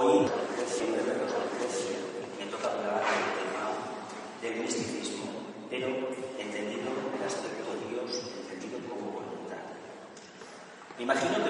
Hoy, siempre me toca hablar del tema del misticismo, pero entendido el aspecto de Dios, entendido como voluntad. Me imagino que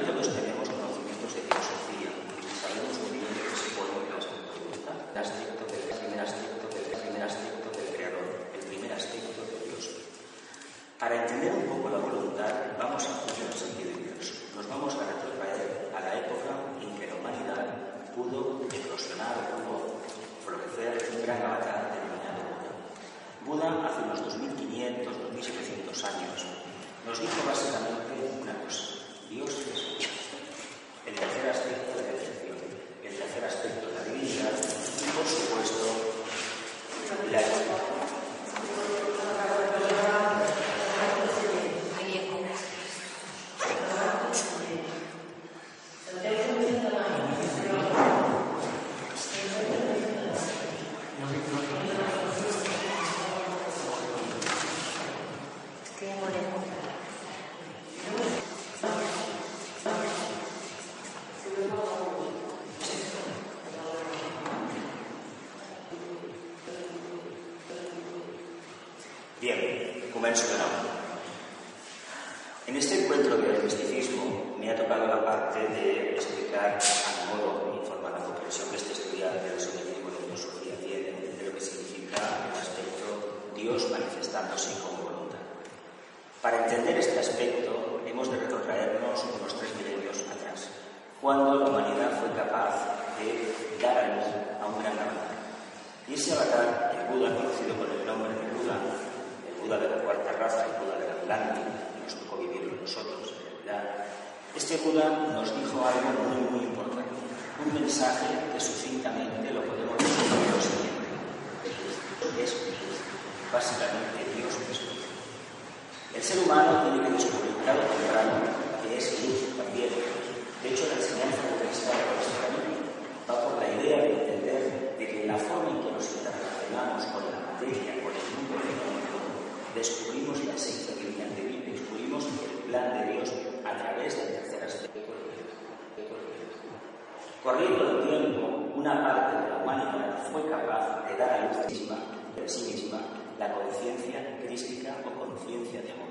Corriendo el tiempo, una parte de la humanidad fue capaz de dar a luz misma, de sí misma, la conciencia crística o conciencia de amor.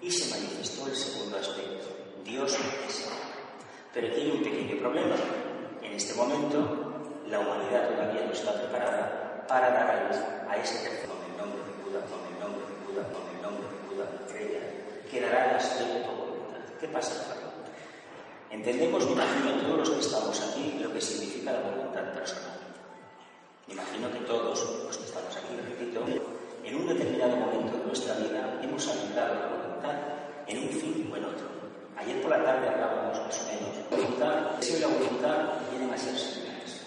Y se manifestó el segundo aspecto, Dios es amor. Pero tiene un pequeño problema. En este momento, la humanidad todavía no está preparada para dar a luz a ese tercer el nombre de Buda, con el nombre de Buda, con el nombre de Buda, estrella, que dará el aspecto voluntad. ¿Qué pasa? Entendemos, me imagino, todos los que estamos aquí, lo que significa la voluntad personal. Me imagino que todos los que estamos aquí, repito, en un determinado momento de nuestra vida hemos habitado la voluntad en un fin o en otro. Ayer por la tarde hablábamos más o menos. La voluntad, deseo y la voluntad vienen a ser similares.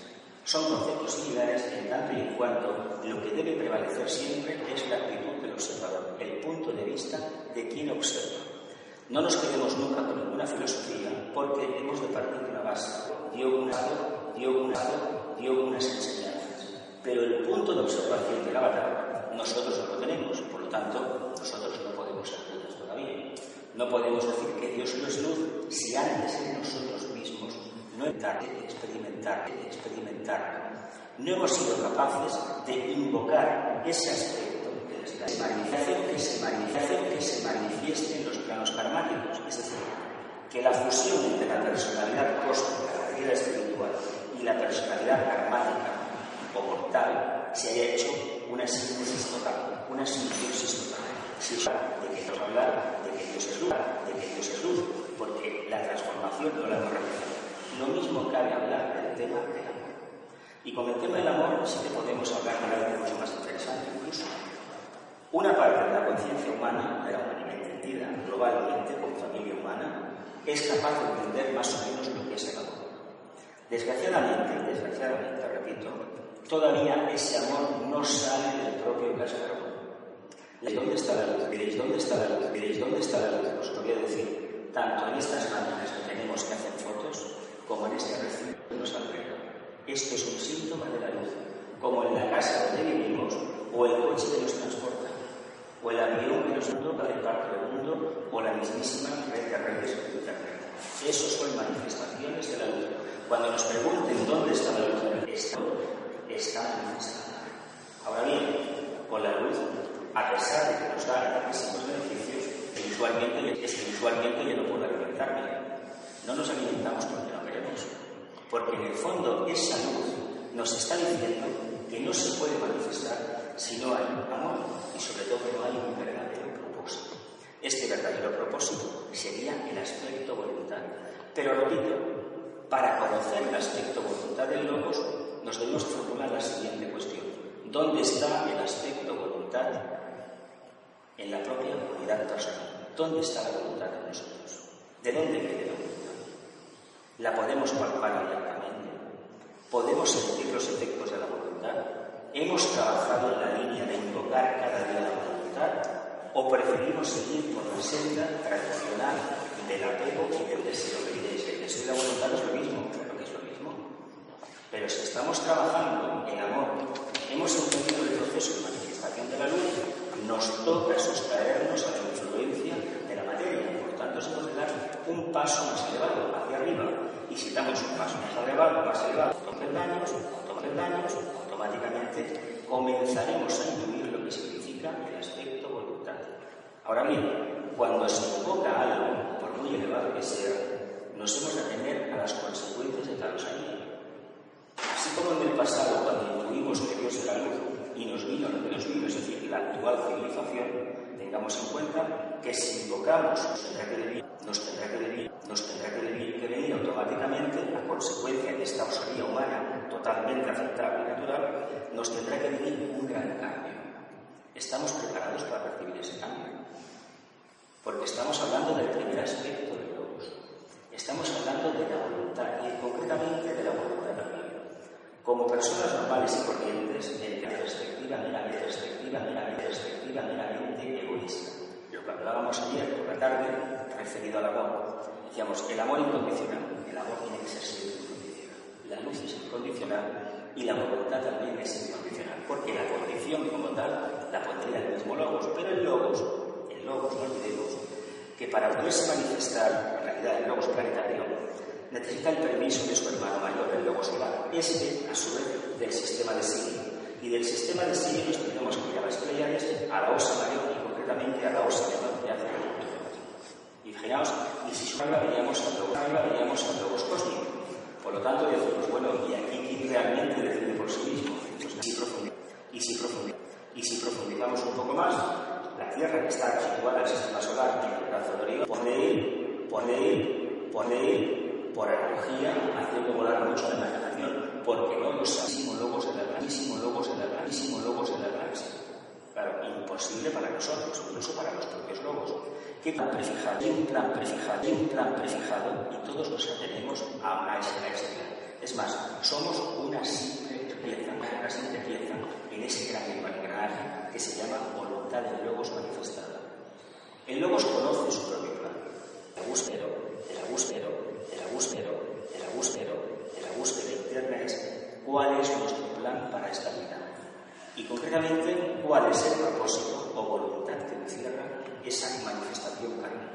Son conceptos similares en tanto y en cuanto lo que debe prevalecer siempre es la actitud del observador, el punto de vista de quien observa. No nos quedemos nunca con ninguna filosofía porque hemos de partir de una base. Dio un lado, dio un lado, dio unas enseñanzas. Pero el punto de observación del avatar nosotros no lo tenemos, por lo tanto, nosotros no podemos ser Budas todavía. No podemos decir que Dios no es luz si antes en nosotros mismos no experimentar, experimentar. No hemos sido capaces de invocar ese aspecto que se manifieste, que se manifieste, que se manifieste karmáticos, es decir, que la fusión entre la personalidad cósmica, la vida espiritual, y la personalidad karmática o mortal se haya hecho una síntesis total, una simbiosis total. Si de que nos hablar de que Dios es luz, de que Dios es luz, porque la transformación no la realizado. Lo mismo cabe hablar del tema del amor. Y con el tema del amor sí que podemos hablar de algo mucho más interesante incluso. Una parte de la conciencia humana, de la humanidad entendida globalmente como familia humana, es capaz de entender más o menos lo que es el amor. Desgraciadamente, desgraciadamente, repito, todavía ese amor no sale del propio cascarón. ¿Dónde está la luz? ¿dónde está la luz? Diréis, ¿dónde está la luz? Os lo voy a decir, tanto en estas máquinas que tenemos que hacer fotos, como en este recinto que nos alberga. Esto es un síntoma de la luz, como en la casa donde vivimos, o el coche que nos transporta, o el avión que nos toca de parte del mundo, o la mismísima red de redes de Internet. Esos son manifestaciones de la luz. Cuando nos pregunten dónde está la luz, esto está manifestada. Ahora bien, con la luz, a pesar de que nos da grandísimos beneficios, usualmente, es que usualmente yo no puedo alimentarme. No nos alimentamos porque no queremos. Porque en el fondo esa luz nos está diciendo que no se puede manifestar si no hay amor y sobre todo no hay un verdadero propósito. Este verdadero propósito sería el aspecto voluntad. Pero repito, para conocer el aspecto voluntad del logos nos debemos formular la siguiente cuestión. ¿Dónde está el aspecto voluntad en la propia unidad personal? ¿Dónde está la voluntad de nosotros? ¿De dónde viene la voluntad? ¿La podemos palpar abiertamente? ¿Podemos sentir los efectos de la voluntad? ¿Hemos trabajado en la línea de invocar cada día la voluntad? ¿O preferimos seguir por la senda tradicional del apego y del deseo? El deseo y la voluntad es lo mismo, claro que es lo mismo. Pero si estamos trabajando en amor, hemos entendido el proceso de manifestación de la luz, nos toca sustraernos a la influencia de la materia. Por tanto, hemos de dar un paso más elevado hacia arriba. Y si damos un paso más elevado, más elevado, daños, daños, automáticamente comenzaremos a intuir lo que significa el aspecto voluntad. Ahora bien, cuando se invoca algo, por muy elevado que sea, nos hemos de atener a las consecuencias de tal salida. Así como en el pasado, cuando intuimos que Dios era luz y nos vino lo que nos vino, es decir, la actual civilización, tengamos en cuenta que si invocamos, nos tendrá que venir, nos tendrá que venir, nos tendrá que venir, que venir automáticamente a consecuencia de esta osadía humana totalmente aceptable y natural, nos tendrá que venir un gran cambio. ¿Estamos preparados para recibir ese cambio? Porque estamos hablando del primer aspecto de logos. Estamos hablando de la voluntad y concretamente de la voluntad de Dios. Como personas normales y corrientes, en la perspectiva meramente perspectiva, meramente perspectiva, meramente egoísta. Lo que hablábamos ayer por la tarde, referido al amor. Decíamos, el amor incondicional. El amor tiene que ser siempre incondicional. La luz es incondicional y la voluntad también es incondicional. Porque la condición como tal la pondría el mismo Logos. Pero el Logos, el Logos, no olvidemos, que para poderse manifestar, en realidad el Logos planetario, necesita el permiso de su hermano mayor, el lobo solar. Este, a su vez, del sistema de Sirio. Y del sistema de Sirio nos tenemos que ir a las Pleiades, a la Osa Mayor y concretamente a la Osa Menor de hace Y fijaos, y si solo veríamos a logos, veríamos a logos cósmicos. Por lo tanto, decimos, bueno, ¿y aquí realmente decide por sí mismo? Pues, y, si profundizamos, y si profundizamos un poco más, la Tierra que está situada en el sistema solar en el brazo de Orión puede ir, puede ir, puede ir por analogía, haciendo volar mucho la imaginación, porque no santísimos logos de la grandísimo logos de la grandísimo logos de la galaxia. Claro, imposible para nosotros, incluso para los propios logos. ¿Qué plan prefijado? Hay un plan prefijado, hay un plan prefijado y todos nos atenemos a una exterior. Es más, somos una simple pieza, una simple pieza en ese gran engranaje que se llama voluntad del logos manifestada. El logos conoce su propio plan. Búsqueda, el búsqueda, el búsqueda, el búsqueda, el búsqueda interna es cuál es nuestro plan para esta vida. Cuál es el propósito o voluntad que encierra esa manifestación kármica.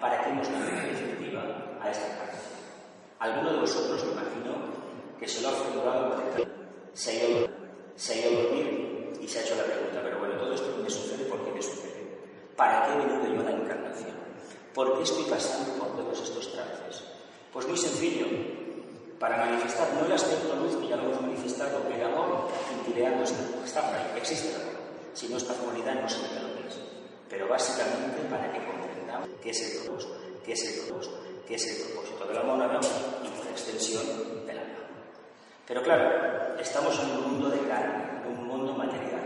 ¿Para qué venido en definitiva a esta carne? Alguno de vosotros, me imagino, que se lo ha formulado se ha, ido, se ha ido a dormir y se ha hecho la pregunta, pero bueno, todo esto me sucede, ¿por qué me sucede? ¿Para qué he venido yo a la encarnación? ¿Por qué estoy pasando por todos estos trances? Pues muy sencillo, para manifestar no el aspecto luz que ya lo hemos manifestado, el amor ideando está por ahí, existe el amor. Si no esta comunidad no se lo que es. Pero básicamente para que comprendamos qué es el propósito, qué es el propósito, qué es el propósito del amor y por extensión del alma. Pero claro, estamos en un mundo de carne, un mundo material.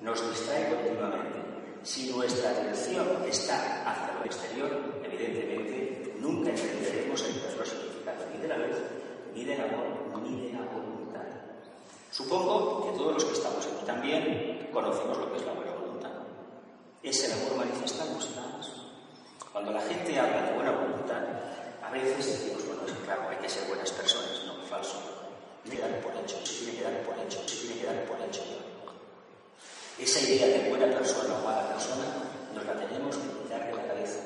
Nos distrae continuamente. Si nuestra atención está hacia lo exterior, evidentemente nunca entenderemos el verdadero significado ni de la luz ni del amor, ni de la voluntad. Supongo que todos los que estamos aquí también conocemos lo que es la buena voluntad. Es el amor manifestado, más. Cuando la gente habla de buena voluntad, a veces decimos, bueno, es claro, hay que ser buenas personas, no, falso. Tiene por hecho, se tiene que por hecho, se tiene que por hecho. Esa idea de buena persona o mala persona nos la tenemos que quitar de la cabeza,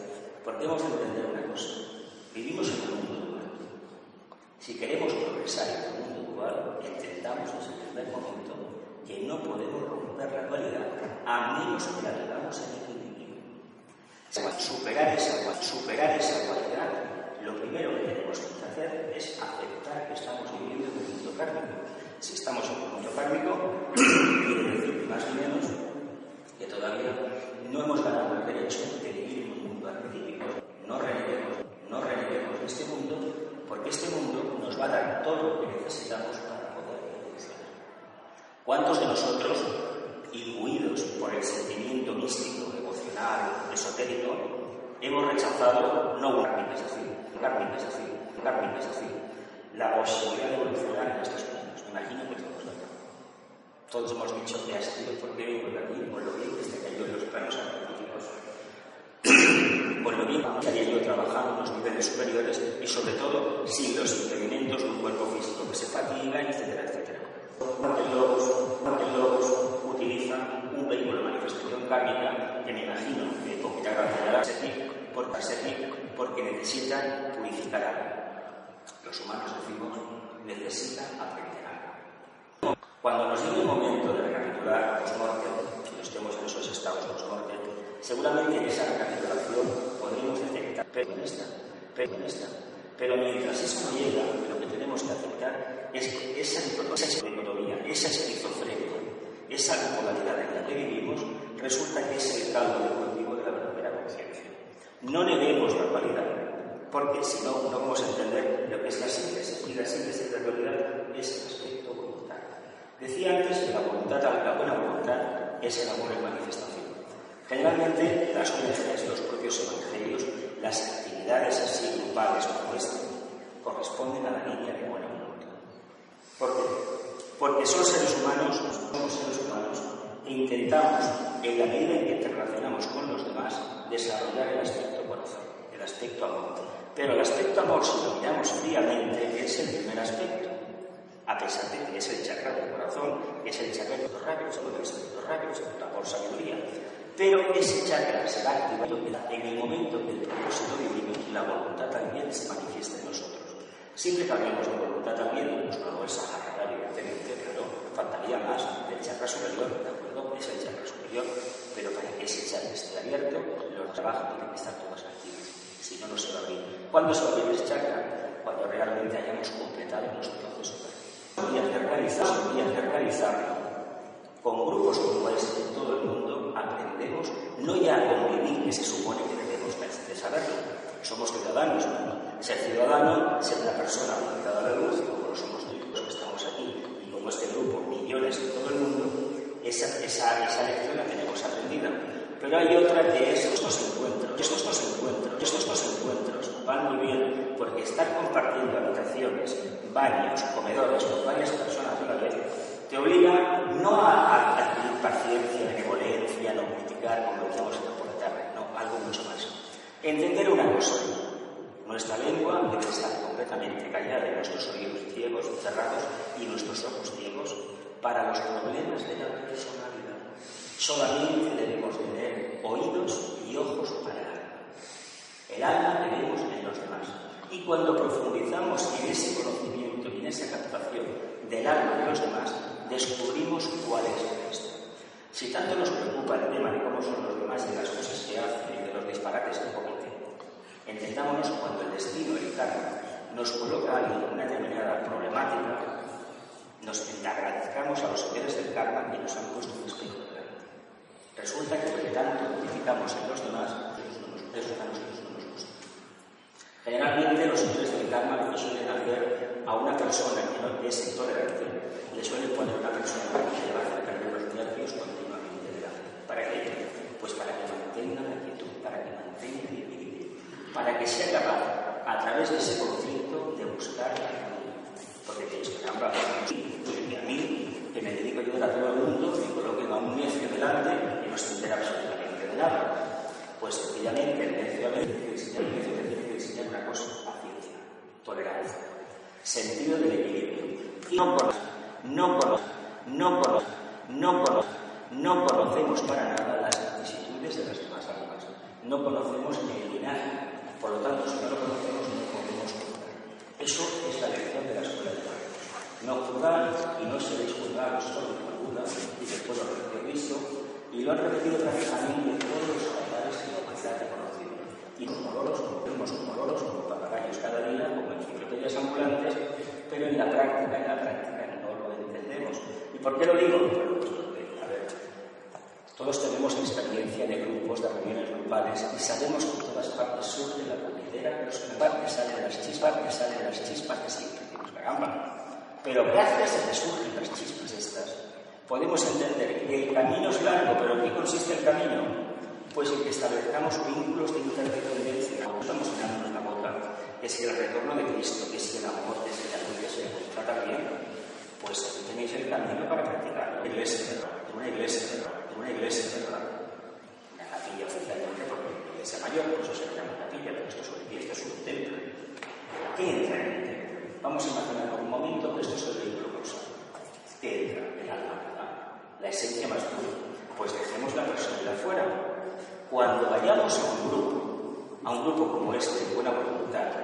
porque hemos de entender una cosa. Vivimos en un mundo. Si queremos progresar en un mundo dual, entendamos desde el primer momento que no podemos romper la dualidad a menos que la vivamos en equilibrio. Superar esa, superar esa dualidad, lo primero que tenemos que hacer es aceptar que estamos viviendo en un mundo kármico. Si estamos en un mundo kármico, quiere decir más o menos que todavía no hemos ganado el derecho de vivir en un mundo arquetípico. No reneguemos de este mundo, porque este mundo nos va a dar todo lo que necesitamos para poder evolucionar. ¿Cuántos de nosotros, imbuidos por el sentimiento místico, emocional, esotérico, hemos rechazado no kármica, es decir, kármica, es decir, kármica, es decir, la posibilidad de evolucionar en estos mundos? Me imagino que todos todos hemos dicho que ha sido porque vengo de aquí, por lo bien que está cayó en los planos artísticos, por lo bien que haría yo trabajando en los niveles superiores y sobre todo sin los impedimentos de un cuerpo físico que se fatiga, etcétera, etcétera. El logos, utiliza un vehículo de manifestación kármica que me imagino que poquita gracia dará por porque necesita purificar algo. Los humanos decimos necesita aprender algo. Cuando nos llegue el momento de recapitular post-mortem, que estemos en esos estados post-mortem, seguramente en esa recapitulación podremos detectar, pero esta, pero en esta. Pero mientras eso no llega, lo que tenemos que aceptar es que esa dicotomía, esa esquizofrenia, esa modalidad en la que vivimos, resulta que es el caldo de cultivo de la verdadera conciencia. No neguemos la cualidad, porque si no, no vamos a entender lo que es la síntesis. Y la síntesis de la realidad es el aspecto Decía antes que la voluntad, la buena voluntad, es el amor en manifestación. Generalmente, las ONGs, los propios evangelios, las actividades así grupales como esta, corresponden a la línea de buena voluntad. ¿Por qué? Porque son seres humanos, somos seres humanos, e intentamos, en la medida en que interrelacionamos con los demás, desarrollar el aspecto corazón, el aspecto amor. Pero el aspecto amor, si lo miramos fríamente, es el primer aspecto a pesar de que es el chakra del corazón, es el chakra de los rabios, de los rabios, por sabiduría. Pero ese chakra será activado en el momento que el propósito divino y la voluntad también se manifiesta en nosotros. Siempre que hablemos de voluntad también, pues no es Sahara, evidentemente, pero faltaría más del chakra superior, ¿de acuerdo? Es el chakra superior, pero para que ese chakra esté abierto, los trabajos tienen que estar todos activos, si no, no se va a abrir. ¿Cuándo se va a abrir ese chakra? Cuando realmente hayamos completado nuestro proceso y hacer realizar, y realizarlo con grupos como este en todo el mundo, aprendemos no ya a convivir, que se supone que debemos de saberlo. Somos ciudadanos. Ser ciudadano, ser una persona conectada a la luz, como lo somos los que estamos aquí, y como este grupo, millones en todo el mundo, esa, esa, esa lección la tenemos aprendida. Pero hay otra que es estos encuentros, estos dos encuentros, estos dos encuentros van muy bien porque estar compartiendo habitaciones, baños, comedores con varias personas a la vez te obliga no a, adquirir paciencia, benevolencia, no criticar, como decíamos por la tarde, no, algo mucho más. Entender una cosa, nuestra lengua debe estar completamente callada y nuestros oídos ciegos, cerrados y nuestros ojos ciegos para los problemas de la personalidad. Solamente debemos tener oídos y ojos para el alma. El alma la tenemos en los demás. Y cuando profundizamos en ese conocimiento y en esa captación del alma de los demás, descubrimos cuál es nuestro. Si tanto nos preocupa el tema de cómo son los demás y de las cosas que hacen y de los disparates que cometen, entendámonos cuando el destino, el karma, nos coloca en una determinada problemática, nos agradezcamos a los seres del karma que nos han puesto un espejo Resulta que lo que tanto criticamos en los demás, eso a nosotros no nos. Generalmente los señores del Dharma no suelen hacer a una persona que no es intolerancia, le suelen poner una persona que le va a hacer perder los nervios continuamente delante. ¿Para qué? Pues para que mantenga la actitud, para que mantenga el equilibrio, para que sea capaz, a través de ese conflicto, de buscar el camino. Porque tienes que ambas pues, a mí, que me dedico yo a todo el mundo, me coloquen a un necio delante y no se entera absolutamente de nada. Pues sencillamente el necio a veces, el que enseñar una cosa, paciencia, tolerancia, sentido del equilibrio. Y no conoce, no conoce, no conoce, no conoce, no conocemos para nada las vicisitudes de las demás almas. No conocemos ni el linaje. Por lo tanto, si no lo conocemos, no podemos juzgar. Eso es la lección de la escuela de no juzgar y no seréis juzgados solo por duda, y después lo repitió Cristo, y lo han repetido prácticamente todos los altares que la humanidad ha conocido. Y como loros, como vemos como loros, como papagayos cada día, como enciclopedias ambulantes, pero en la práctica, en la práctica no lo entendemos. ¿Y por qué lo digo? Pues a ver, todos tenemos experiencia de grupos, de reuniones grupales, y sabemos que en todas partes surge la puñetera, los partes salen las chispas, que salen las chispas que siempre decimos, caramba, pero gracias a que surgen las chispas estas, podemos entender que el camino es largo, pero ¿en qué consiste el camino? Pues en que establezcamos vínculos de interdependencia. No estamos mirando la boca, que es el retorno de Cristo, que es el amor, que es la luz, se trata bien. Pues tenéis el camino para practicarlo. Una iglesia, una iglesia, una iglesia, una capilla oficialmente, porque la iglesia mayor, por eso se llama capilla, pero esto es un, esto es un templo. ¿Qué entra en el templo? Vamos a imaginar por un momento que esto es el vehículo. ¿Qué entra? El alma, la esencia más pura. Pues dejemos la personalidad fuera. Cuando vayamos a un grupo, a un grupo como este, de buena voluntad,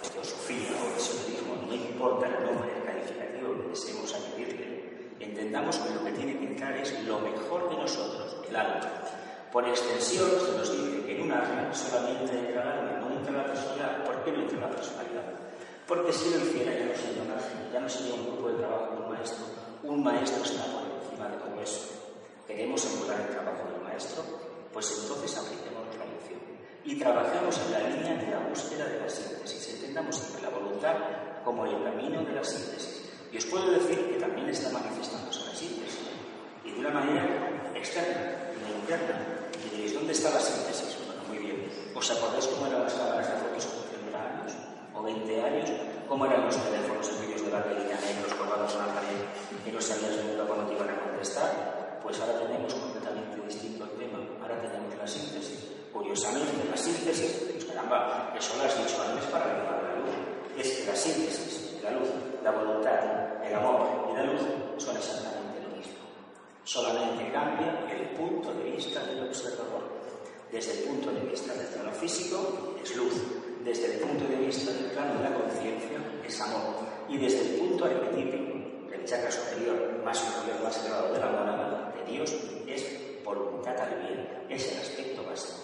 de teosofía o de esoterismo, no importa el nombre, calificativo que deseemos añadirle, entendamos que lo que tiene que entrar es lo mejor de nosotros, el alma. Por extensión, se nos dice que en un alma solamente entra el alma, no entra la personalidad. ¿Por qué no entra la personalidad? Porque si lo hiciera ya no sería más, ya no sería un grupo de trabajo de un maestro. Un maestro está por encima de todo eso. ¿Queremos emular el trabajo del maestro? Pues entonces apliquemos la lección. Y trabajemos en la línea de la búsqueda de la síntesis. Entendamos siempre la voluntad como el camino de la síntesis. Y os puedo decir que también está manifestándose la síntesis. Y de una manera externa, no interna. Y diréis, ¿dónde está la síntesis? Bueno, muy bien. ¿Os acordáis cómo eran las cámaras de fotos o 20 años, ¿cómo eran los teléfonos aquellos de batería negros colgados en la pared y no sabías nunca cuando te iban a contestar? Pues ahora tenemos completamente distinto el tema. Ahora tenemos la síntesis. Curiosamente, la síntesis, pues caramba, eso lo has dicho antes para llevar la luz. Es la síntesis, la luz, la voluntad, el amor y la luz son exactamente lo mismo. Solamente cambia el punto de vista del observador. Desde el punto de vista del plano físico es luz, desde el punto de vista del plano de la conciencia es amor y desde el punto arquetípico chakra superior más superior, más elevado de la morada de Dios es voluntad al bien, es el aspecto básico.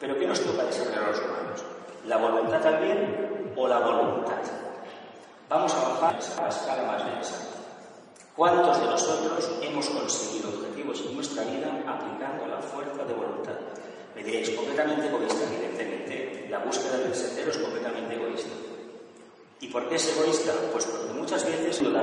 Pero ¿qué nos toca desarrollar los humanos? ¿La voluntad al bien o la voluntad? Vamos a bajar a la escala más densa. ¿Cuántos de nosotros hemos conseguido objetivos en nuestra vida aplicando la fuerza de voluntad? Me diréis, completamente egoísta, evidentemente. La búsqueda del sendero es completamente egoísta. ¿Y por qué es egoísta? Pues porque muchas veces la, la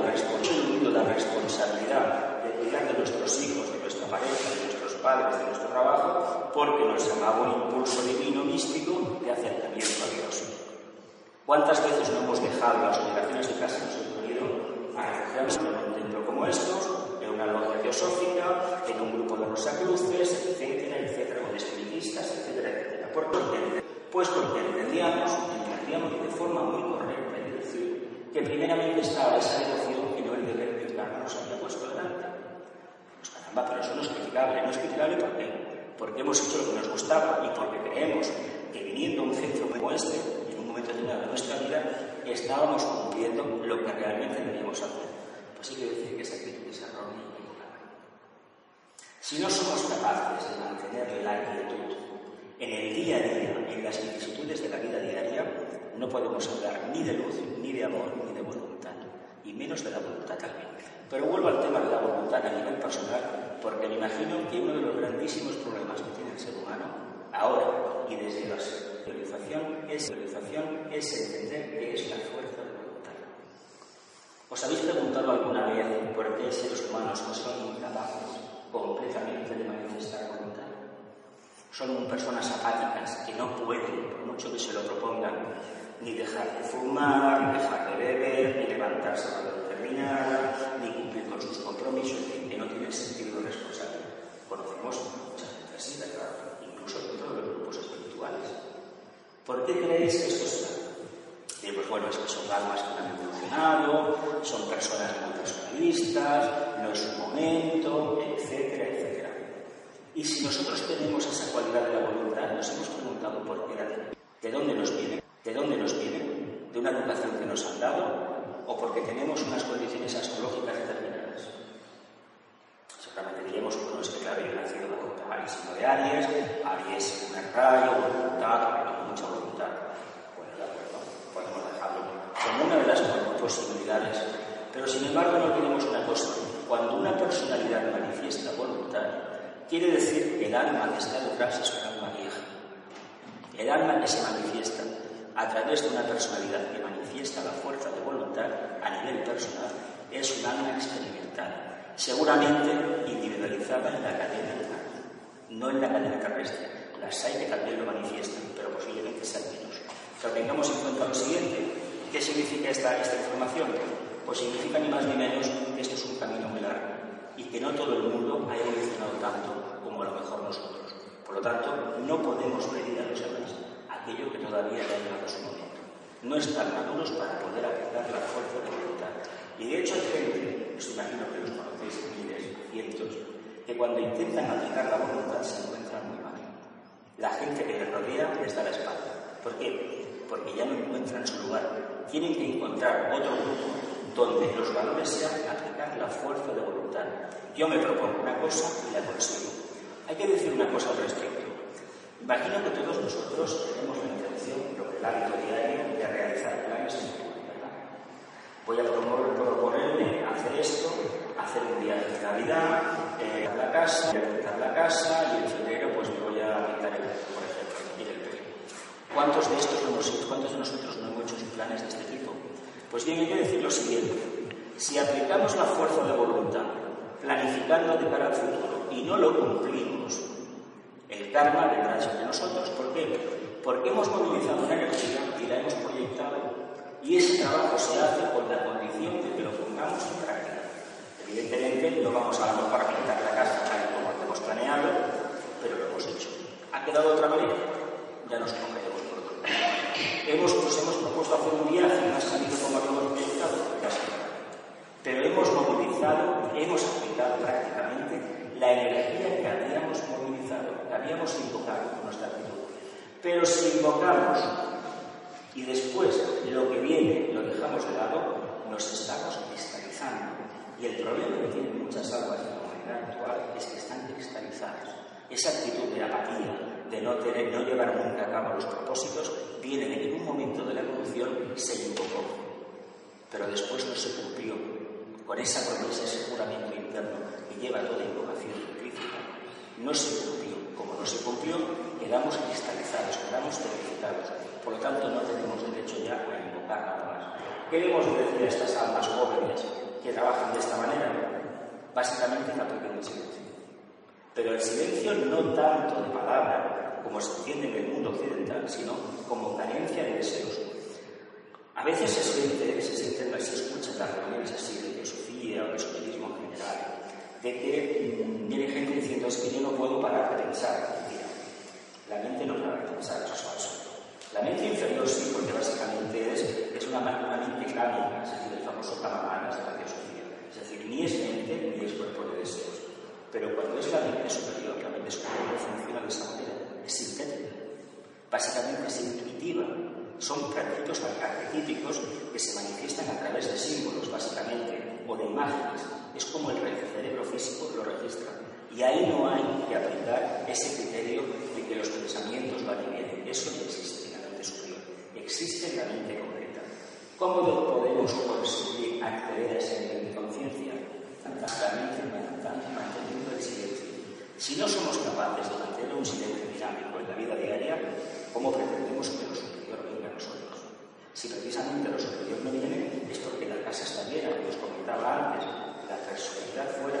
responsabilidad de cuidar de nuestros hijos, de nuestra pareja, de nuestros padres, de nuestro trabajo, porque nos llamaba un impulso divino místico de acercamiento a Dios. ¿Cuántas veces no hemos dejado las obligaciones de casa nos hemos ido a refugiarnos en un templo como estos, en una logia teosófica, en un grupo de rosacruces, etcétera, etcétera, con etcétera, etcétera. ¿Por qué? Pues porque entendíamos, entendíamos de forma muy correcta decir que primeramente estaba esa devoción que no el deber el karma nos había puesto delante. Pues caramba, pero eso no es criticable. No es criticable ¿por qué? Porque hemos hecho lo que nos gustaba y porque creemos que viniendo a un centro como este, en un momento determinado de nuestra vida, estábamos cumpliendo lo que realmente debíamos hacer. Pues sí que decir que esa actitud es errónea si no somos capaces de mantener la quietud en el día a día, en las vicisitudes de la vida diaria, no podemos hablar ni de luz, ni de amor, ni de voluntad, y menos de la voluntad también. Pero vuelvo al tema de la voluntad a nivel personal, porque me imagino que uno de los grandísimos problemas que tiene el ser humano ahora y desde la civilización es, es entender qué es la fuerza de voluntad. ¿Os habéis preguntado alguna vez por qué seres humanos no son incapaces completamente de manifestar voluntad. Son personas apáticas que no pueden, por mucho que se lo propongan, ni dejar de fumar, ni dejar de beber, ni levantarse cuando terminar, ni cumplir con sus compromisos, que no tienen sentido responsable. Conocemos muchas veces, ¿verdad? Incluso dentro de los grupos espirituales. ¿Por qué creéis que esto es malo? Eh, pues bueno, es que son almas que han evolucionado, son personas muy personalistas, no es un momento, etcétera, etcétera. Y si nosotros tenemos esa cualidad de la voluntad, nos hemos preguntado por qué la tenemos. ¿De dónde nos viene? ¿De dónde nos viene? ¿De una educación que nos han dado? ¿O porque tenemos unas condiciones astrológicas determinadas? Seguramente diríamos, bueno, es que claro, yo he nacido bajo el de Aries, Aries es un rayo, voluntad, con mucha voluntad. Bueno, de acuerdo, podemos dejarlo como una de las posibilidades. Pero sin embargo no tenemos una cosa. Cuando una personalidad manifiesta voluntad, quiere decir que el alma que está detrás es un alma vieja. El alma que se manifiesta a través de una personalidad que manifiesta la fuerza de voluntad a nivel personal es un alma experimental seguramente individualizada en la cadena no en la cadena terrestre. Las hay que también lo manifiestan, pero posiblemente sean menos. Pero tengamos en cuenta lo siguiente. ¿Qué significa esta, esta información? Pues significa ni más ni menos que esto es un camino muy largo y que no todo el mundo ha evolucionado tanto como a lo mejor nosotros. Por lo tanto, no podemos pedir a los demás aquello que todavía no ha llegado a su momento. No están maduros para poder aplicar la fuerza de voluntad. Y de hecho hay gente, os imagino que los conocéis miles, cientos, que cuando intentan aplicar la voluntad se encuentran muy mal. La gente que les rodea les da la espalda. ¿Por qué? Porque ya no encuentran su lugar. Tienen que encontrar otro grupo donde los valores sean aplicar la fuerza de voluntad. Yo me propongo una cosa y la consigo. Hay que decir una cosa al respecto. Imagino que todos nosotros tenemos la intención, lo que el hábito diario, de realizar planes en Voy a proponerme hacer esto, hacer un viaje de Navidad, eh, la casa, la casa y en febrero pues me voy a pintar el por ejemplo, el pelo. ¿Cuántos de estos hemos hecho? ¿Cuántos de nosotros no hemos hecho planes de este tipo? Pues bien, hay que decir lo siguiente. Si aplicamos la fuerza de voluntad, planificando de cara al futuro, y no lo cumplimos, el karma vendrá sobre nosotros. ¿Por qué? Porque hemos movilizado una energía y la hemos proyectado y ese trabajo se hace con la condición de que lo pongamos en práctica. Evidentemente no vamos a lo mejor a pintar la casa tal como hemos planeado, pero lo hemos hecho. ¿Ha quedado de otra manera? Ya nos cogeremos por otro hemos, Nos hemos propuesto hacer un viaje, no ha salido como lo hemos proyectado, Pero hemos movilizado, hemos aplicado prácticamente la energía que habíamos movilizado, que habíamos invocado con nuestra actitud. Pero si invocamos y después lo que viene lo dejamos de lado, nos estamos cristalizando. Y el problema que tienen muchas almas de la humanidad actual es que están cristalizadas. Esa actitud de apatía, de no llevar nunca a cabo los propósitos, viene de que en un momento de la evolución se invocó, pero después no se cumplió. Con esa promesa, ese juramento interno que lleva toda invocación científica, no se cumplió. No se cumplió, quedamos cristalizados, quedamos tonificados por lo tanto, no tenemos derecho ya a invocar nada más. ¿Qué debemos decir a estas almas jóvenes que trabajan de esta manera? Básicamente la el silencio. Pero el silencio no tanto de palabra, como se entiende en el mundo occidental, sino como carencia de deseos. A veces se siente, se sienten, se escuchan las reuniones así de filosofía o de esoterismo en general, de que viene gente diciendo es que yo no puedo parar de pensar. Mira, la mente no para de pensar, eso es falso. La mente inferior sí, porque básicamente es, es una, una mente clánica, es decir, el famoso Kamamanas de la teosofía. Es decir, ni es mente ni es cuerpo de deseos. Pero cuando es la mente superior, la mente superior funciona de esa manera, es sintética. Básicamente es intuitiva. Son principios arquetípicos que se manifiestan a través de símbolos, básicamente, o de imágenes. Es como el cerebro físico lo registra. Y ahí no hay que aplicar ese criterio de que los pensamientos van y. Eso no existe existe en la mente concreta. ¿Cómo podemos conseguir acceder a ese nivel de conciencia? Manteniendo el silencio. Si no somos capaces de mantener un silencio dinámico en la vida diaria, ¿cómo pretendemos que lo superior venga a nosotros? Si precisamente lo superior no viene, es porque la casa está llena, como os comentaba antes, la personalidad fuera.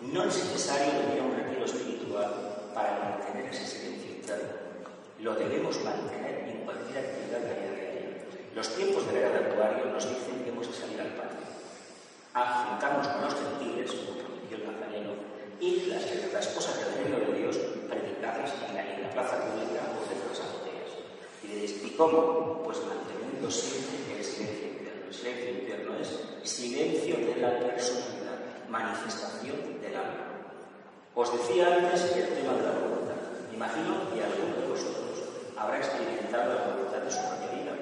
No es necesario tener un retiro espiritual para mantener ese silencio interno. Lo debemos mantener cualquier actividad de la vida diaria. Los tiempos de la era de actuario nos dicen que hemos de salir al patio, a juntarnos con los gentiles, como prometió el Nazareno, y las, cosas del reino de Dios predicarlas en la, en la plaza pública o de las azoteas. Y diréis, ¿y cómo? Pues manteniendo siempre el silencio interno. El silencio interno es silencio de la personalidad, manifestación del alma. Os decía antes el tema de la voluntad. Imagino que alguno de vosotros habrá experimentado la voluntad de su vida,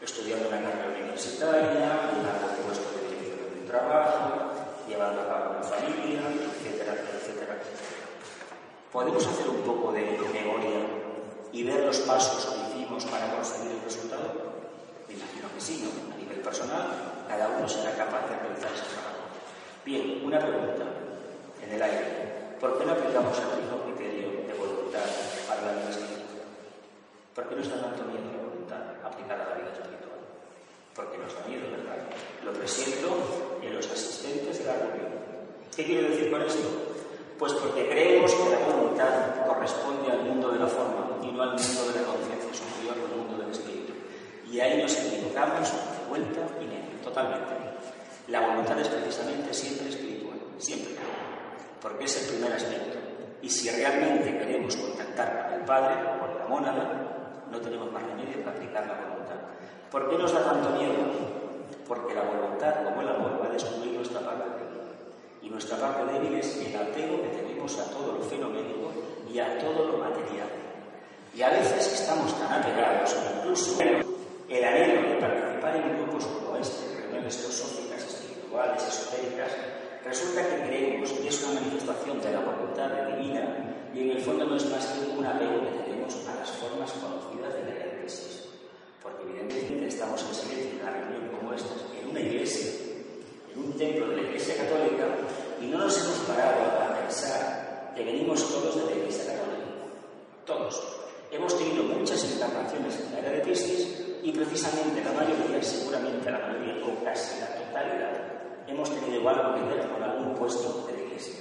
estudiando una carrera universitaria, llevando el puesto de dirección de un trabajo, llevando a cabo una familia, etcétera, etcétera. ¿Podemos hacer un poco de memoria y ver los pasos que hicimos para conseguir el resultado? Me imagino que sí, ¿no? A nivel personal, cada uno será capaz de realizar ese trabajo. Bien, una pregunta en el aire. ¿Por qué no aplicamos el mismo criterio de voluntad para la vida espiritual? ¿Por qué nos da tanto miedo la voluntad aplicada a la vida espiritual? Porque nos da miedo, ¿verdad? Lo presiento en los asistentes de la reunión. ¿Qué quiero decir con esto? Pues porque creemos que la voluntad corresponde al mundo de la forma y no al mundo de la conciencia superior, al mundo del espíritu. Y ahí nos equivocamos de vuelta y medio, totalmente. La voluntad es precisamente siempre espiritual, siempre porque es el primer aspecto. Y si realmente queremos contactar con el Padre, con la mónada, no tenemos más remedio que aplicar la voluntad. ¿Por qué nos da tanto miedo? Porque la voluntad, como el amor, va a destruir nuestra parte débil. Y nuestra parte débil es el apego que tenemos a todo lo fenoménico y a todo lo material. Y a veces estamos tan apegados, incluso el anhelo de participar en grupos como este, reuniones filosóficas, espirituales, esotéricas, Resulta que creemos que es una manifestación de la voluntad divina y en el fondo no es más que un apego que tenemos a las formas conocidas de la iglesia. Porque evidentemente estamos en silencio en una reunión como esta, en una iglesia, en un templo de la Iglesia Católica, y no nos hemos parado a pensar que venimos todos de la Iglesia Católica. Todos. Hemos tenido muchas encarnaciones en la era de Piscis y precisamente la mayoría, seguramente la mayoría o casi la totalidad, hemos tenido igual que ver con algún puesto de la Iglesia,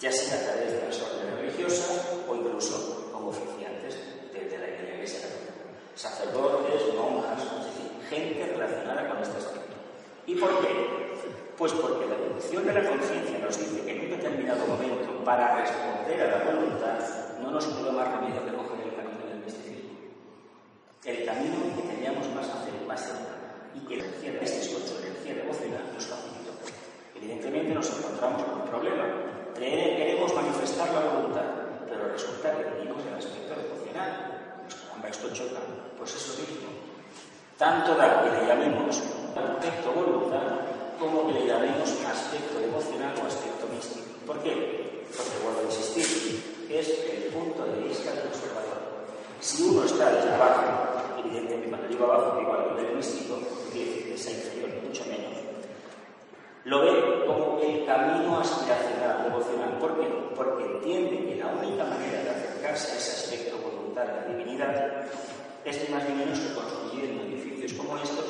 ya sea a través de las órdenes religiosas o incluso como oficiantes de, la, Iglesia Católica. Sacerdotes, monjas, gente relacionada con este aspecto. ¿Y por qué? Pues porque la evolución de la conciencia nos dice que en un determinado momento, para responder a la voluntad, no nos quedó más remedio que coger el camino del misticismo. El camino que teníamos más, hacer, más cerca y que la este con su energía devocional nos facilita. Evidentemente nos encontramos con un problema. Queremos manifestar la voluntad, pero resulta que venimos del aspecto devocional. Pues esto choca. Pues eso mismo. Tanto da que le llamemos aspecto voluntad como que le llamemos aspecto devocional o aspecto místico. ¿Por qué? Porque vuelvo a insistir, es el punto de vista del observador. Si uno está desde abajo, evidentemente cuando digo abajo digo al nivel místico, que es inferior, mucho menos, lo ve como el camino aspiracional, devocional. ¿Por qué? Porque entiende que la única manera de acercarse a ese aspecto voluntario de la divinidad es ni más ni menos que construyendo edificios como estos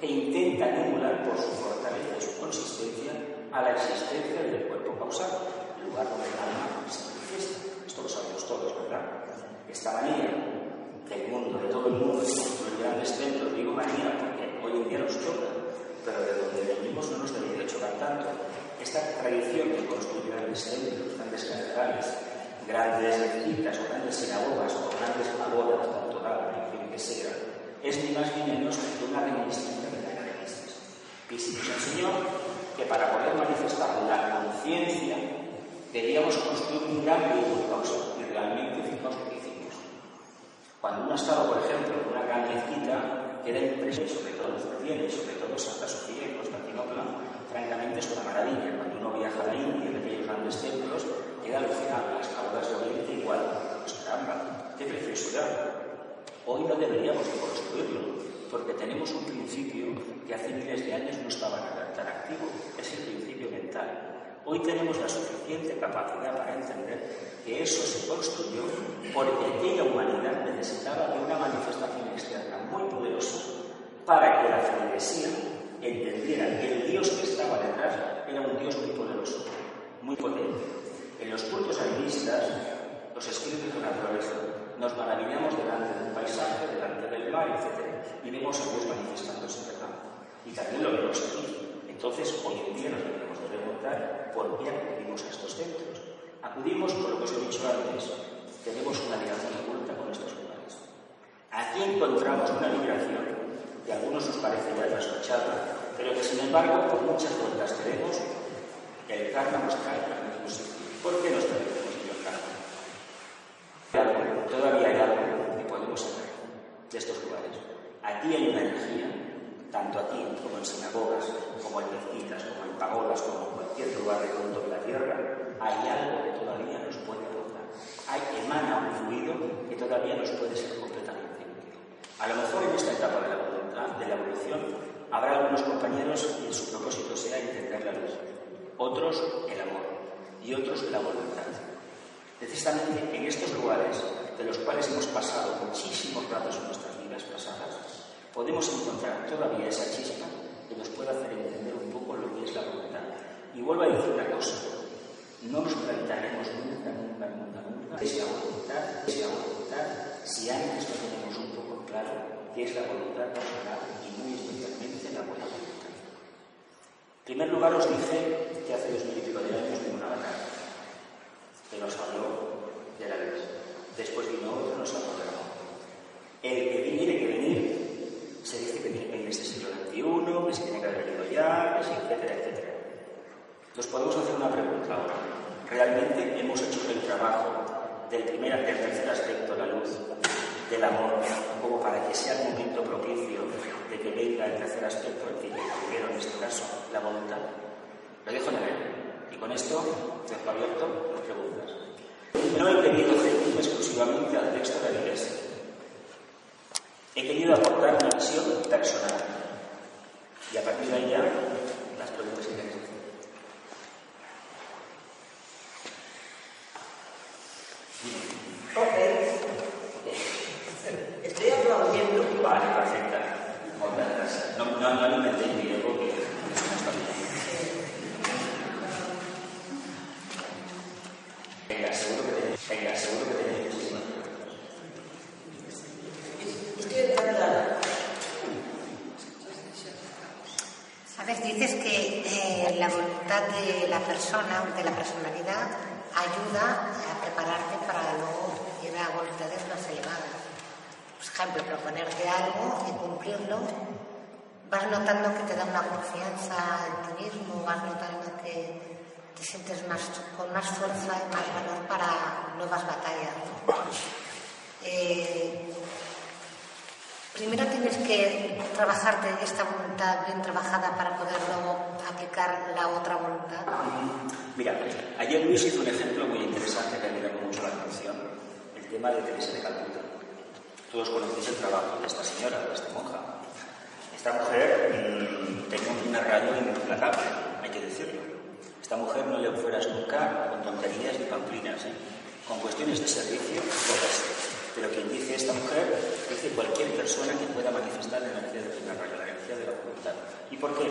que intentan emular por su fortaleza y su consistencia a la existencia del cuerpo causal, el lugar donde el alma se manifiesta. Esto lo sabemos todos, ¿verdad? Esta manía del mundo, de todo el mundo, de construir grandes templos, digo manía porque hoy en día nos choca, pero de donde venimos no nos debería chocar tanto. Esta tradición de construir grandes templos, grandes catedrales, grandes mezquitas o grandes sinagogas o grandes pagodas, tanto en fin que sea, es ni más ni menos que una reminiscencia de la si nos enseñó que para poder manifestar la conciencia debíamos construir un grupo de y realmente hicimos lo que. Cuando uno ha estado, por ejemplo, en una gran mezquita, era impresionante, sobre todo los y sobre todo Santa Sofía y Constantinopla, francamente es una maravilla. Cuando uno viaja a la India, de aquellos grandes templos, queda alucinado. Las caudas de Oriente igual. Pues caramba, qué preciosidad. Hoy no deberíamos de construirlo, porque tenemos un principio que hace miles de años no estaba tan activo. Es el principio mental. Hoy tenemos la suficiente capacidad para entender que eso se construyó porque aquella humanidad necesitaba de una manifestación externa muy poderosa para que la feligresía entendiera que el Dios que estaba detrás era un Dios muy poderoso, muy potente. En los cultos animistas, los naturaleza, nos maravillamos delante del paisaje, delante del mar, etc. Y vemos a Dios manifestándose, ¿verdad? Y también lo vemos aquí. Entonces, hoy en día nos debemos de preguntar por qué acudimos a estos centros. Acudimos por lo que os he dicho antes. Tenemos una ligación oculta con estos lugares. Aquí encontramos una migración que a algunos nos parece ya trasnochada, pero que sin embargo, por muchas vueltas que demos, el karma nos trae. ¿Por qué nos parecemos en Todavía hay algo que podemos saber de estos lugares. Hay una energía, tanto aquí como en sinagogas, como en mezquitas, como en pagodas, como en cualquier lugar redondo de la tierra, hay algo que todavía nos puede aportar. Hay, emana un fluido que todavía nos puede ser completamente. A lo mejor en esta etapa de la, de la evolución habrá algunos compañeros y su propósito sea entender la luz, otros el amor y otros la voluntad. Precisamente en estos lugares, de los cuales hemos pasado muchísimos ratos en pasadas, podemos encontrar todavía esa chispa que nos puede hacer entender un poco lo que es la voluntad. Y vuelvo a decir una cosa, no nos plantaremos nunca, nunca, nunca, nunca esa voluntad, esa voluntad, si antes no tenemos un poco claro qué es la voluntad personal y muy especialmente la buena voluntad. En primer lugar, os dije que hace dos mil y pico de años vino una batalla que nos habló de la luz. Después vino otro, nos habló del amor. El que tiene que venir, se dice que en este siglo XXI, que se tiene que haber venido ya, que sí, etcétera, etcétera. Nos podemos hacer una pregunta ahora. ¿Realmente hemos hecho el trabajo del primer del tercer aspecto, la luz, del amor, como para que sea el momento propicio de que venga el tercer aspecto, el primero en este caso, la voluntad? Lo dejo en el. Y con esto dejo abierto las preguntas. No he querido exclusivamente al texto de la Iglesia. He querido aportar una visión personal. Y a partir de ahí ya, las preguntas que hacer. Ok. Estoy aplaudiendo. Vale, perfecta. Muchas gracias. No, no, no alimentéis mi ego, que eso no está bien. Venga, seguro que tenéis, venga, seguro que tenéis muchísimas preguntas. Estoy encantada. Sabes, dices que eh, la voluntad de la persona, de la personalidad, ayuda a prepararte para luego llegar a voluntades más elevadas. Por ejemplo, proponerte algo y cumplirlo, vas notando que te da una confianza en ti mismo, vas notando que te sientes más, con más fuerza y más valor para nuevas batallas. Eh, Primero tienes que trabajarte esta voluntad bien trabajada para poder luego aplicar la otra voluntad. Mira, ayer Luis hizo un ejemplo muy interesante que me llamó mucho la atención, el tema de Teresa de Calcuta. Todos conocéis el trabajo de esta señora, de esta monja. Esta mujer mmm, tenía un rayo implacable. Esta mujer no le fueras nunca con tonterías ni pamplinas, ¿eh? con cuestiones de servicio, todas. Pero quien dice esta mujer, dice cualquier persona que pueda manifestar la energía del la de la voluntad. ¿Y por qué?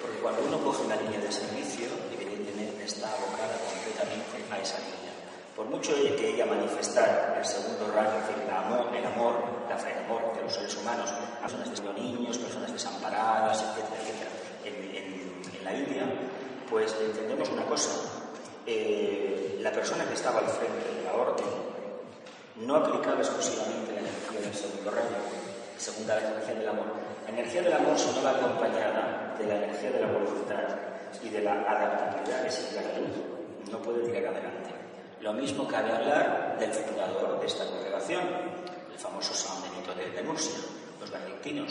Porque cuando uno coge la línea de servicio, evidentemente está abocada completamente a esa línea. Por mucho que ella manifestar el segundo rayo, es decir, el amor, el amor, el amor de los seres humanos, personas de niños, personas desamparadas, etcétera, etcétera, en, en, en la India, pues entendemos una cosa. Eh, la persona que estaba al frente de la orden no aplicaba exclusivamente la energía del segundo rayo, segunda la energía del amor. La energía del amor solo va acompañada de la energía de la voluntad y de la adaptabilidad que sigue la luz. No puede tirar adelante. Lo mismo cabe hablar del fundador de esta congregación, el famoso San Benito de, de Murcia, los benedictinos.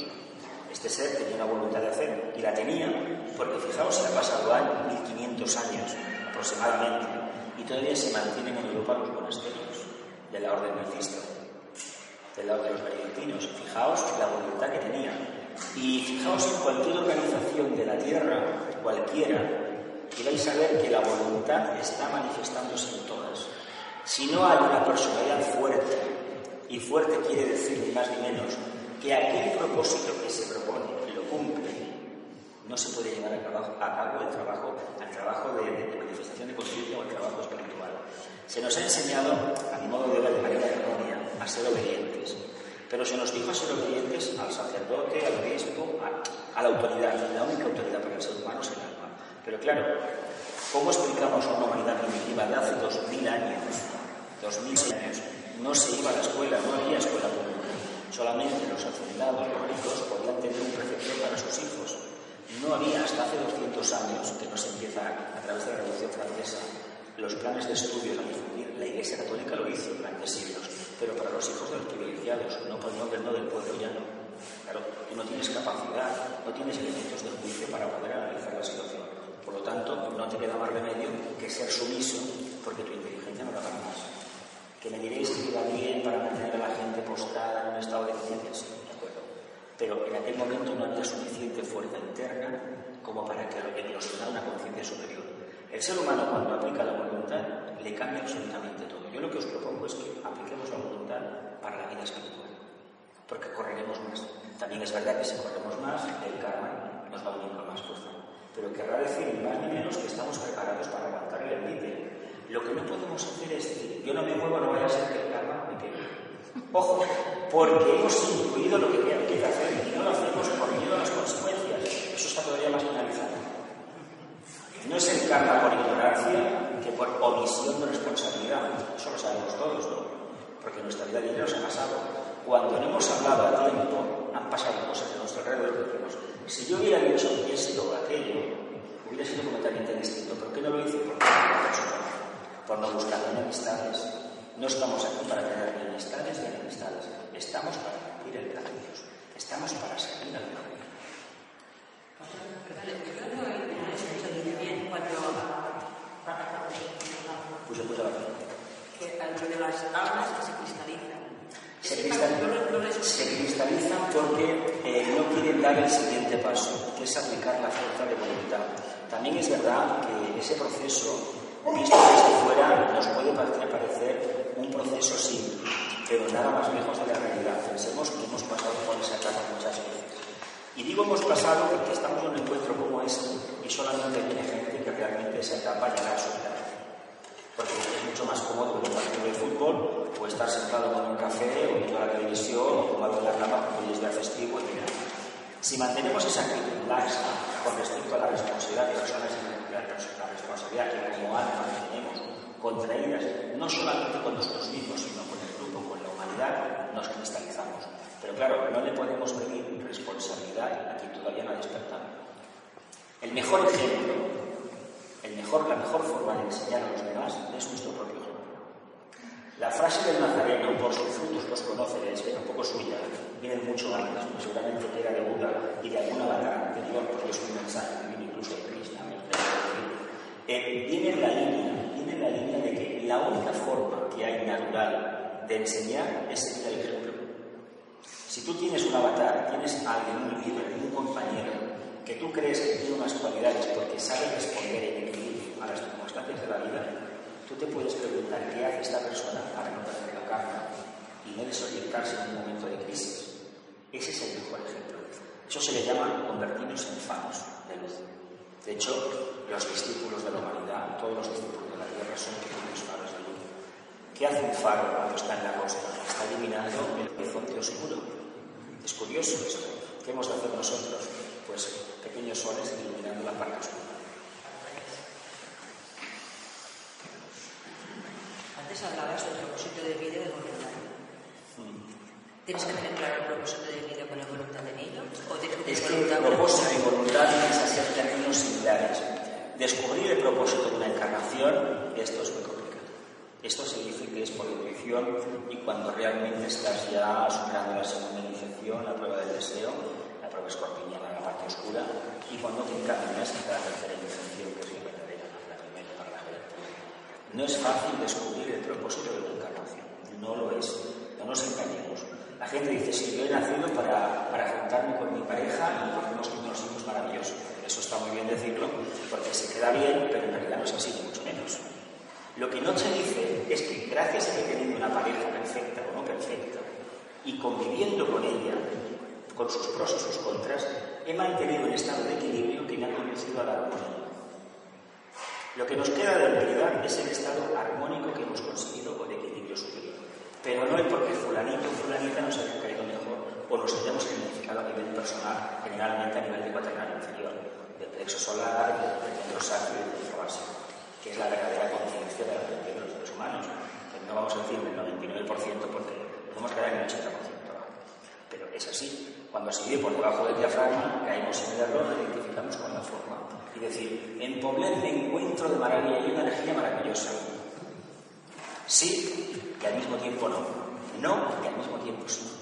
Este ser tenía una voluntad de hacer y la tenía porque fijaos, se ha pasado años, 1500 años aproximadamente, y todavía se mantienen en Europa los monasterios de la orden nazista, de la orden de los benedictinos. Fijaos la voluntad que tenía. Y fijaos en cualquier organización de la Tierra, cualquiera, y vais a ver que la voluntad está manifestándose en todas. Si no hay una personalidad fuerte, y fuerte quiere decir ni más ni menos que aquel propósito que se propone lo cumple, no se puede llevar a cabo, el trabajo, el trabajo de, manifestación de conciencia o el trabajo espiritual. Se nos ha enseñado, a mi modo de ver de manera errónea, a ser obedientes. Pero se nos dijo a ser obedientes al sacerdote, al obispo, a, a, la autoridad. La única autoridad para el ser humano es el alma. Pero claro, ¿cómo explicamos a una humanidad primitiva de hace dos mil años, dos mil años? No se iba a la escuela, no había escuela pública. Solamente los hacendados, ricos, podían tener un preceptor para sus hijos. No había hasta hace 200 años, que no se empieza a través de la Revolución Francesa, los planes de estudios a difundir. La Iglesia Católica lo hizo durante siglos, pero para los hijos de los privilegiados, no no no del pueblo ya no. Claro, tú no tienes capacidad, no tienes elementos de juicio para poder analizar la situación. Por lo tanto, no te queda más remedio que ser sumiso porque tu inteligencia no la da más. Que me diréis que iba bien para mantener a la gente postrada en un estado de eficiencia, sí, de acuerdo. Pero en aquel momento no había suficiente fuerza interna como para que eclosionara una conciencia superior. El ser humano cuando aplica la voluntad le cambia absolutamente todo. Yo lo que os propongo es que apliquemos la voluntad para la vida espiritual, porque correremos más. También es verdad que si corremos más, el karma nos va a venir con más fuerza. Pero querrá decir más ni menos que estamos preparados para aguantar el envite. Lo que no podemos hacer es decir, yo no me muevo, no vaya a ser que el karma me quede. Ojo, porque hemos incluido lo que quiere hacer y no lo hacemos por miedo a las consecuencias. Eso está todavía más penalizado. No es el karma por ignorancia que por omisión de responsabilidad. Eso lo sabemos todos, ¿no? Porque nuestra vida libre nos ha pasado. Cuando no hemos hablado a tiempo, han pasado cosas a nuestro alrededor decimos, si yo hubiera dicho esto o aquello, hubiera sido completamente distinto. ¿Por qué no lo hice? Porque no por no buscar enemistades. No estamos aquí para tener enemistades ni enemistades. Estamos para cumplir el plan de Dios. Estamos para servir al Dios. Pues se puso Que dentro de las almas que se cristalizan. Se cristalizan, se cristalizan porque eh, no quieren dar el siguiente paso, que es aplicar la fuerza de voluntad. También es verdad que ese proceso, visto desde fuera, nos puede parecer un proceso simple, pero nada más lejos de la realidad. Pensemos que hemos pasado por esa etapa muchas veces. Y digo hemos pasado porque estamos en un encuentro como este y solamente viene gente que realmente esa etapa ya la ha superado. Porque es mucho más cómodo ver un partido de fútbol o estar sentado con un café o viendo la televisión o tomado en la cama porque hoy es día festivo mira. Si mantenemos esa actitud laxa con respecto a la responsabilidad de personas responsabilidad que como alma tenemos contraídas no solamente con nosotros mismos, sino con el grupo, con la humanidad, nos cristalizamos. Pero claro, no le podemos pedir responsabilidad a quien todavía no ha despertado. El mejor ejemplo, el mejor, la mejor forma de enseñar a los demás es nuestro propio ejemplo. La frase del Nazareno, por sus frutos los conoceréis, que tampoco suya, viene mucho antes, seguramente era de Buda y de alguna batalla anterior, porque es un mensaje que viene incluso eh, viene en la línea, viene en la línea de que la única forma que hay natural de enseñar es seguir el ejemplo. Si tú tienes un avatar, tienes a alguien, un líder, un compañero, que tú crees que tiene unas cualidades porque sabe responder en equilibrio a las circunstancias de la vida, tú te puedes preguntar qué hace esta persona para no perder la carga y no desorientarse en un momento de crisis. Ese es el mejor ejemplo. Eso se le llama convertirnos en faros de luz. De hecho, los discípulos de la humanidad, todos los discípulos de la tierra son pequeños faros de luz. ¿Qué hace un faro cuando está en la costa? Está eliminando el horizonte oscuro. Es curioso esto. ¿Qué hemos de hacer nosotros? Pues pequeños soles iluminando la parte oscura. Antes hablabas del propósito de vida y de voluntad. Mm. ¿Tienes que tener claro el propósito de vida con la voluntad de ello? ¿O es el propósito y voluntad que ser términos similares. Descubrir el propósito de una encarnación, esto es muy complicado. Esto se dice que es por intuición y cuando realmente estás ya superando la segunda iniciación, la prueba del deseo, la prueba escorpiñana, la parte oscura, y cuando te encaminas a la tercera iniciación, que es la verdadera, la primera para la juventud. No es fácil descubrir el propósito de una encarnación, no lo es, no nos engañemos. La gente dice, sí, yo he nacido para, para juntarme con mi pareja y hacemos unos hijos maravillosos. Eso está muy bien decirlo, porque se queda bien, pero en realidad no es así, mucho menos. Lo que Noche dice es que gracias a que teniendo una pareja perfecta o no perfecta y conviviendo con ella, con sus pros y sus contras, he mantenido un estado de equilibrio que me ha conducido a la armonía. Lo que nos queda de realidad es el estado armónico que hemos conseguido con. Pero no es porque fulanito o fulanita nos haya caído mejor o nos hayamos identificado a nivel personal, generalmente a nivel de cuaternario inferior, del plexo solar, del centro sacro y del básico que es la verdadera conciencia de la de los seres humanos. No vamos a decir el 99% porque podemos caer en el 80%. Pero es así. Cuando se vive por debajo del diafragma, caemos en el error, identificamos con la forma. Y decir, en Poblet me encuentro de maravilla, hay una energía maravillosa. Sí y al mismo tiempo no. No y al mismo tiempo sí.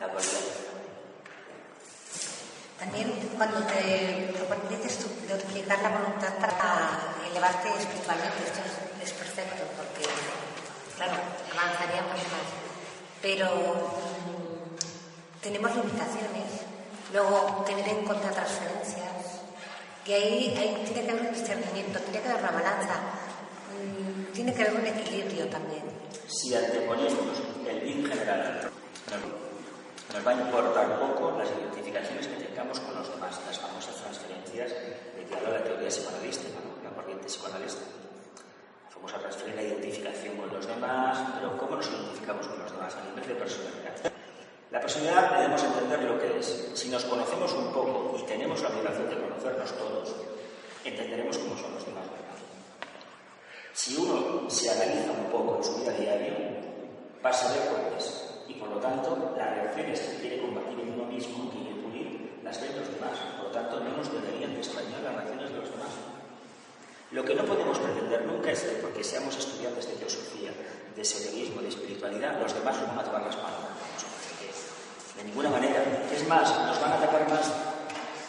La cualidad. También cuando te tú de utilizar la voluntad para elevarte espiritualmente, esto es, perfecto porque, claro, avanzaríamos más. Pero mm, tenemos limitaciones, luego tener en cuenta transferencias, y ahí, ahí tiene que haber un discernimiento, tiene que haber una balanza, tiene que haber un equilibrio también. Si anteponemos el bien general, nos va a importar poco las identificaciones que tengamos con los demás, las famosas transferencias de que habla la teoría psicoanalista, la corriente psicoanalista. La famosa transferencia, la identificación con los demás, pero ¿cómo nos identificamos con los demás a nivel de personalidad? La personalidad debemos entender lo que es. Si nos conocemos un poco y tenemos la obligación de conocernos todos, entenderemos cómo son los demás. Si uno se analiza un poco en su vida diaria, va a saber cómo es y por lo tanto las reacciones que quiere combatir en uno mismo, quiere pulir, las ven los demás. Por lo tanto, no nos deberían de extrañar las reacciones de los demás. Lo que no podemos pretender nunca es que porque seamos estudiantes de teosofía, de esoterismo, de espiritualidad, los demás nos van a tomar las manos. De ninguna manera. Es más, nos van a atacar más.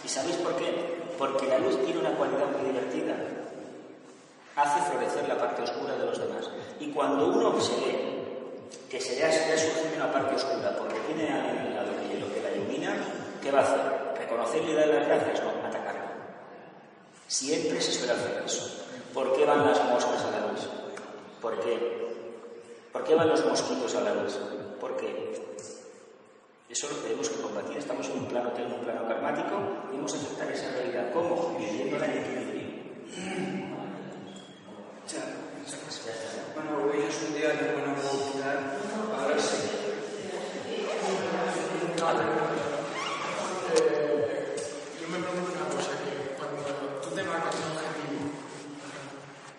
¿Y sabéis por qué? Porque la luz tiene una cualidad muy divertida. Hace florecer la parte oscura de los demás. Y cuando uno se ve que se le ha, surgido una parte oscura porque tiene a lado que lo que la ilumina, ¿qué va a hacer? ¿Reconocerle y darle las gracias? No, atacarlo. Siempre se suele hacer eso. ¿Por qué van las moscas a la luz? ¿Por qué? ¿Por qué van los mosquitos a la luz? ¿Por qué? Eso lo tenemos que combatir. Estamos en un plano, en un plano karmático, y debemos aceptar esa realidad. ¿Cómo? Viviendo en equilibrio. Bueno, hoy es un día de buena oportunidad. A ver si. Eh, yo me pregunto una cosa, que cuando tú te marcas un objetivo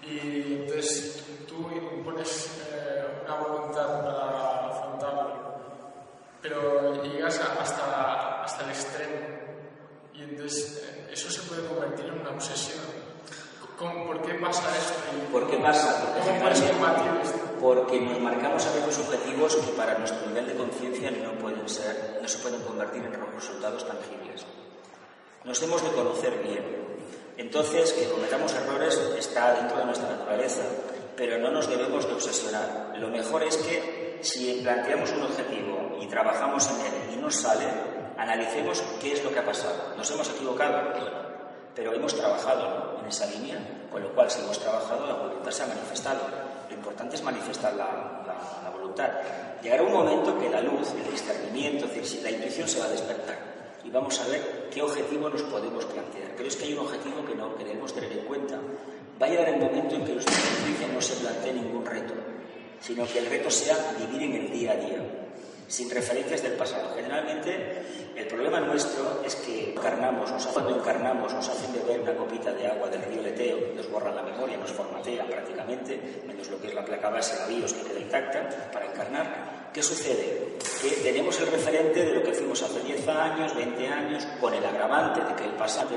y entonces tú pones eh, una voluntad para afrontarlo, pero llegas hasta, hasta el extremo y entonces eh, eso se puede convertir en una obsesión. ¿Por qué pasa esto? ¿Por qué pasa? Porque, nos marcamos a veces objetivos que para nuestro nivel de conciencia no pueden ser, no se pueden convertir en resultados tangibles. Nos hemos de conocer bien. Entonces, que cometamos errores está dentro de nuestra naturaleza, pero no nos debemos de obsesionar. Lo mejor es que si planteamos un objetivo y trabajamos en él y no sale, analicemos qué es lo que ha pasado. ¿Nos hemos equivocado? pero hemos trabajado en esa línea, con lo cual si hemos trabajado la voluntad se ha manifestado. Lo importante es manifestar la, voluntad. Llegará un momento que la luz, el discernimiento, la intuición se va a despertar y vamos a ver qué objetivo nos podemos plantear. Creo que hay un objetivo que, no, que debemos tener en cuenta. Va a llegar el momento en que nuestra conciencia no se plantee ningún reto, sino que el reto sea vivir en el día a día sin referencias del pasado. Generalmente el problema nuestro es que encarnamos, nos cuando encarnamos nos hacen beber una copita de agua del río Leteo, nos borran la memoria, nos formatean prácticamente, menos lo que es la placa base, la BIOS que queda intacta para encarnar. ¿Qué sucede? Que tenemos el referente de lo que fuimos hace 10 años, 20 años, con el agravante de que el pasado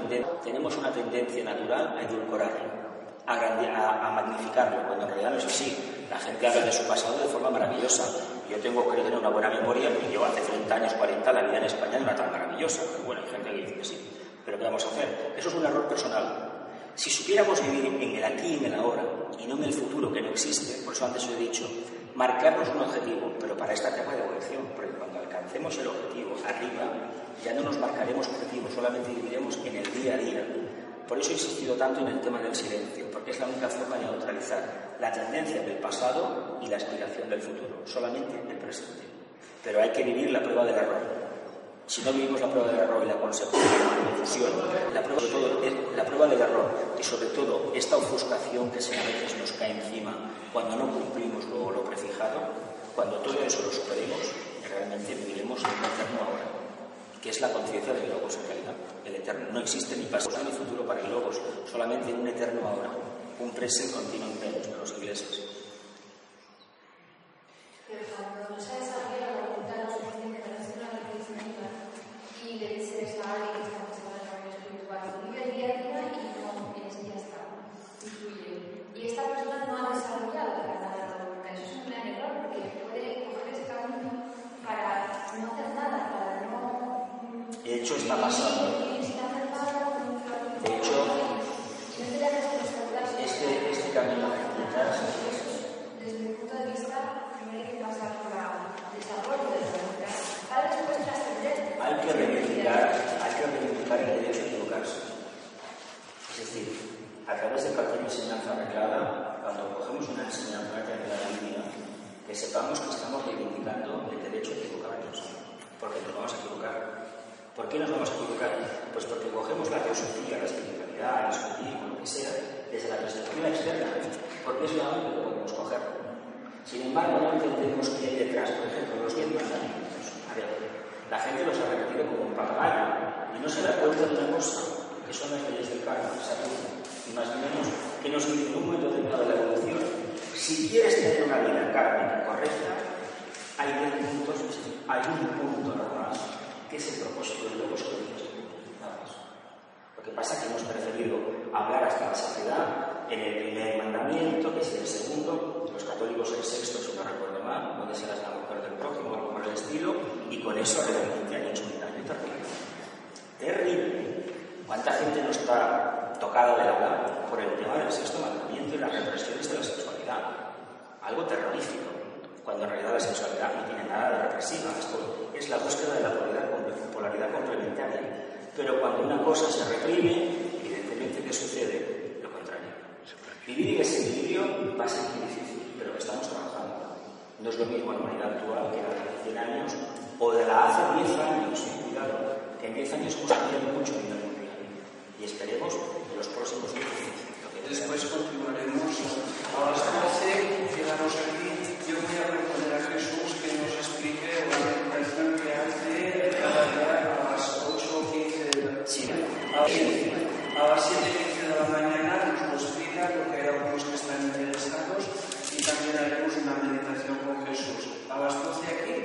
tenemos una tendencia natural a edulcorarlo a, magnificarlo, cuando en realidad no es así. La gente habla de su pasado de forma maravillosa. Yo tengo que tener una buena memoria y yo hace 30 años, 40, la vida en España no era tan maravillosa. Bueno, hay gente que dice que sí. Pero ¿qué vamos a hacer? Eso es un error personal. Si supiéramos vivir en el aquí y en el ahora y no en el futuro que no existe, por eso antes os he dicho, marcarnos un objetivo, pero para esta etapa de evolución, porque cuando alcancemos el objetivo arriba, ya no nos marcaremos objetivos, solamente viviremos en el día a día por eso he insistido tanto en el tema del silencio, porque es la única forma de neutralizar la tendencia del pasado y la aspiración del futuro, solamente el presente. Pero hay que vivir la prueba del error. Si no vivimos la prueba del error y la consecución, la confusión, la prueba, todo es la prueba del error y sobre todo esta ofuscación que a veces nos cae encima cuando no cumplimos lo, lo prefijado, cuando todo eso lo superemos, realmente viviremos en un eterno ahora, que es la conciencia del logos en realidad el eterno. No existe ni pasado ni futuro para el Logos, solamente un eterno ahora, un presente continuo en los ingleses. Pero cuando no se desarrolla la voluntad lo suficiente para hacer una reflexión y le dices a alguien que está pasando en el camino espiritual, vive el día a día y no es ya está, influye. Y esta persona no ha desarrollado la voluntad, eso es un camino necesitas? Desde mi punto de vista, primero hay que pasar por el desarrollo de la humanidad para después trascender. Hay que reivindicar, hay que reivindicar el derecho a equivocarse. Es decir, a través de cualquier enseñanza arreglada, cuando cogemos una enseñanza que de la Biblia, que sepamos que estamos reivindicando el derecho a equivocarnos, porque nos vamos a equivocar. ¿Por qué nos vamos a equivocar? Pues porque cogemos la teosofía, la espiritualidad, el esoterismo, lo que sea, desde la perspectiva externa, porque es la única que podemos coger. Sin embargo, no entendemos qué hay detrás, por ejemplo, los diez mandamientos. A ver, la gente los ha repetido como un papagayo. Y no se da cuenta de una cosa, que son las leyes del karma, y más o menos que nos dicen en un momento de la evolución, si quieres tener una vida kármica correcta, hay hay un punto nada más, que es el propósito de nada más. Lo que pasa es que hemos preferido hablar hasta la saciedad en el primer mandamiento, que es el segundo, los católicos el sexto, si no recuerdo mal, donde serás la mujer del prójimo, algo por el estilo, y con eso realmente hecho un daño terrible. Terrible. ¿Cuánta gente no está tocada de hablar por el tema del sexto mandamiento y las represiones de la sexualidad? Algo terrorífico, cuando en realidad la sexualidad no tiene nada de represiva, esto es la búsqueda de la polaridad, polaridad complementaria. Pero cuando una cosa se reprime, evidentemente, ¿qué sucede? Lo contrario. Vivir en ese equilibrio va a ser muy difícil, pero estamos trabajando. No es lo mismo la humanidad actual que la de hace 100 años o de la hace 10 años, cuidado, que en 10 años hemos cambiado mucho a nivel mundial. Y esperemos en los próximos 10 años. Después continuaremos. Ahora estamos quedamos aquí. Yo voy a proponer a Jesús que nos explique la meditación que hace cada día a las 8 o 15 de la Sí. A las 7 15 de la mañana nos lo explica lo que que celebraremos unha meditación con Jesús. Abastóse aquí